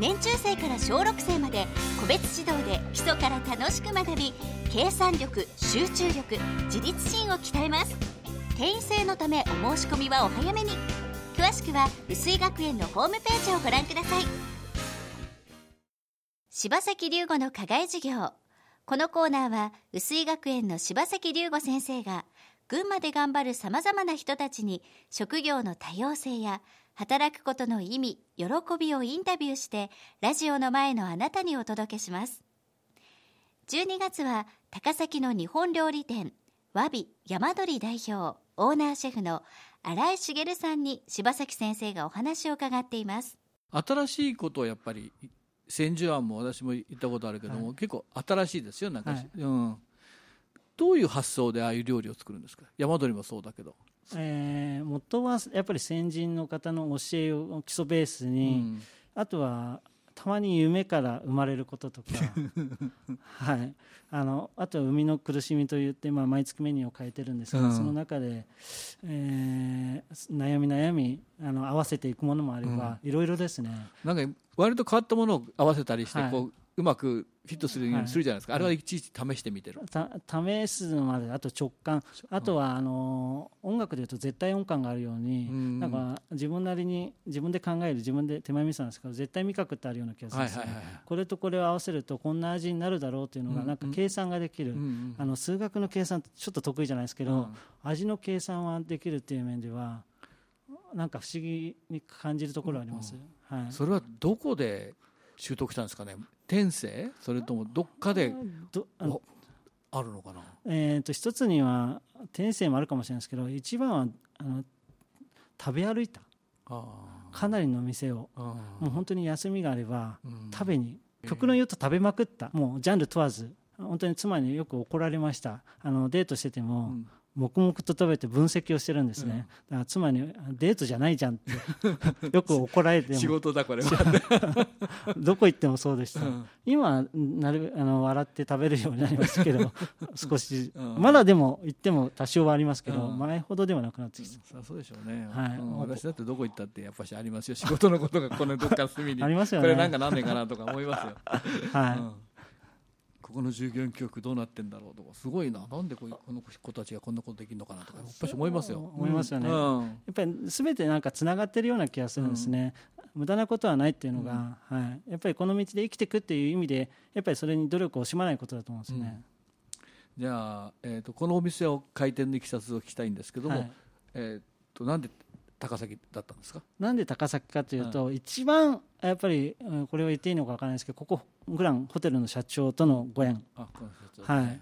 年中生から小6生まで個別指導で基礎から楽しく学び計算力集中力自立心を鍛えます。定員制のためお申し込みはお早めに。詳しくは薄井学園のホームページをご覧ください。柴崎龍吾の課外授業。このコーナーは薄井学園の柴崎龍吾先生が群馬で頑張るさまざまな人たちに職業の多様性や働くことの意味喜びをインタビューしてラジオの前のあなたにお届けします。12月は高崎の日本料理店わび山鳥代表オーナーシェフの新井茂さんに柴崎先生がお話を伺っています。新しいことをやっぱり千住庵も私も行ったことあるけども、はい、結構新しいですよなんか、はい、うん。どういう発想でああいう料理を作るんですか？山鳥もそうだけどえー、元はやっぱり先人の方の教えを基礎ベースに、うん、あとはたまに夢から生まれることとか、はい、あのあとは生みの苦しみといって、まあ、毎月メニューを変えてるんですが、うん、その中で、えー、悩み悩みあの合わせていくものもあれば、いろいろですね。なんか割と変わったものを合わせたりして、はい、こううまくフィットするようにするじゃないですか、はい、あれはいちいち試してみてる。試すのまであと直感。あとはあの音楽でいうと絶対音感があるように、うん、なんか自分なりに自分で考える自分で手前味噌なんですけど絶対味覚ってあるような気がするんですね、これとこれを合わせるとこんな味になるだろうというのがなんか計算ができる、うんうん、あの数学の計算ちょっと得意じゃないですけど、うん、味の計算はできるっていう面ではなんか不思議に感じるところあります、はい、それはどこで習得したんですかね？天性？それともどっかであるのかな、えーと、一つには天性もあるかもしれないですけど一番はあの食べ歩いた。かなりの店を。もう本当に休みがあれば食べに、極論言うと食べまくった。もうジャンル問わず本当に妻によく怒られました。あのデートしてても、うん黙々と食べて分析をしてるんですね、だから妻にデートじゃないじゃんって よく怒られて仕事だこれは。どこ行ってもそうでした、うん、今なるあの笑って食べるようになりましたけど 少し、うん、まだでも行っても多少はありますけど、うん、前ほどではなくなってきた、そうでしょうね、はい。私だってどこ行ったってやっぱしありますよ。仕事のことがこのどっか隅に。ありますよね。これなんか何年かなとか思いますよ。はいここの従業員教育どうなってんだろうとかすごいな。なんでここの子たちがこんなことできるのかなとかやっぱり思いますよ。思いますよね、うん、やっぱり全てなんかつながってるような気がするんですね、うん、無駄なことはないっていうのが、うん、はい、やっぱりこの道で生きていくっていう意味でやっぱりそれに努力を惜しまないことだと思うんですね、じゃあ、えーと、このお店を開店のいきさつを聞きたいんですけども、はい、えーとなんで高崎だったんですか？なんで高崎かというと、一番やっぱりこれを言っていいのか分からないですけどここグランホテルの社長とのご縁、はい、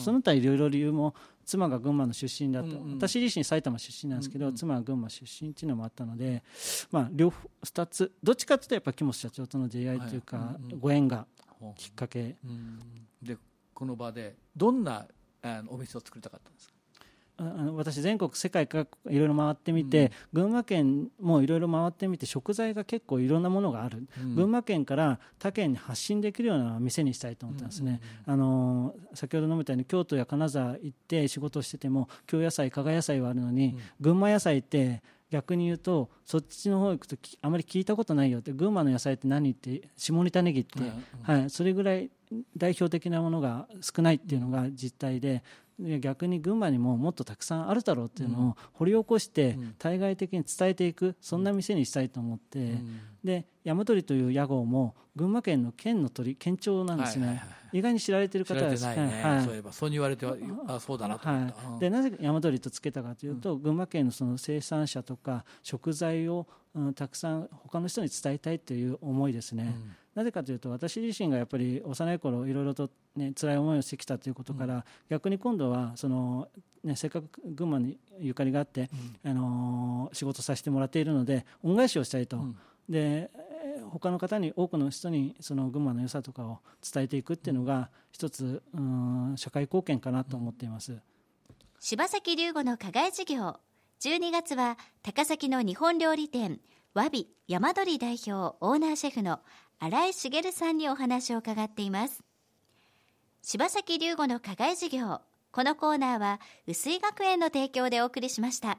その他いろいろ理由も妻が群馬の出身だと、うんうん、私自身埼玉出身なんですけど、うんうん、妻は群馬出身っていうのもあったので、まあ、両方2つどっちかというとやっぱ木本社長との出会いというか、はいうんうん、ご縁がきっかけ、うん、でこの場でどんなあのお店を作りたかったんですか？あの私全国世界各いろいろ回ってみて、うん、群馬県もいろいろ回ってみて食材が結構いろんなものがある、うん、群馬県から他県に発信できるような店にしたいと思ったんですね、うんうんうん、あの先ほど述べたように京都や金沢行って仕事をしてても京野菜加賀野菜はあるのに、群馬野菜って逆に言うとそっちの方行くとあまり聞いたことないよって群馬の野菜って何って下仁田ネギって、はい、それぐらい代表的なものが少ないっていうのが実態で逆に群馬にももっとたくさんあるだろうっていうのを掘り起こして対外的に伝えていくそんな店にしたいと思って、で山鳥という屋号も群馬県の県の鳥県鳥なんですね、意外に知られてる方は、ね、はい、そういえばそう言われてはあそうだなと思った、はい、でなぜ山鳥とつけたかというと、群馬県のその生産者とか食材を、うん、たくさん他の人に伝えたいという思いですね、うんなぜかというと私自身がやっぱり幼い頃いろいろとね辛い思いをしてきたということから、うん、逆に今度はその、ね、せっかく群馬にゆかりがあって、うん、あの仕事させてもらっているので恩返しをしたいと、うん、で他の方に多くの人にその群馬の良さとかを伝えていくっていうのが一つうん社会貢献かなと思っています。柴崎龍吾の課外授業。12月は高崎の日本料理店わび山鳥代表オーナーシェフの新井茂さんにお話を伺っています。柴崎龍吾の課外授業。このコーナーは薄井学園の提供でお送りしました。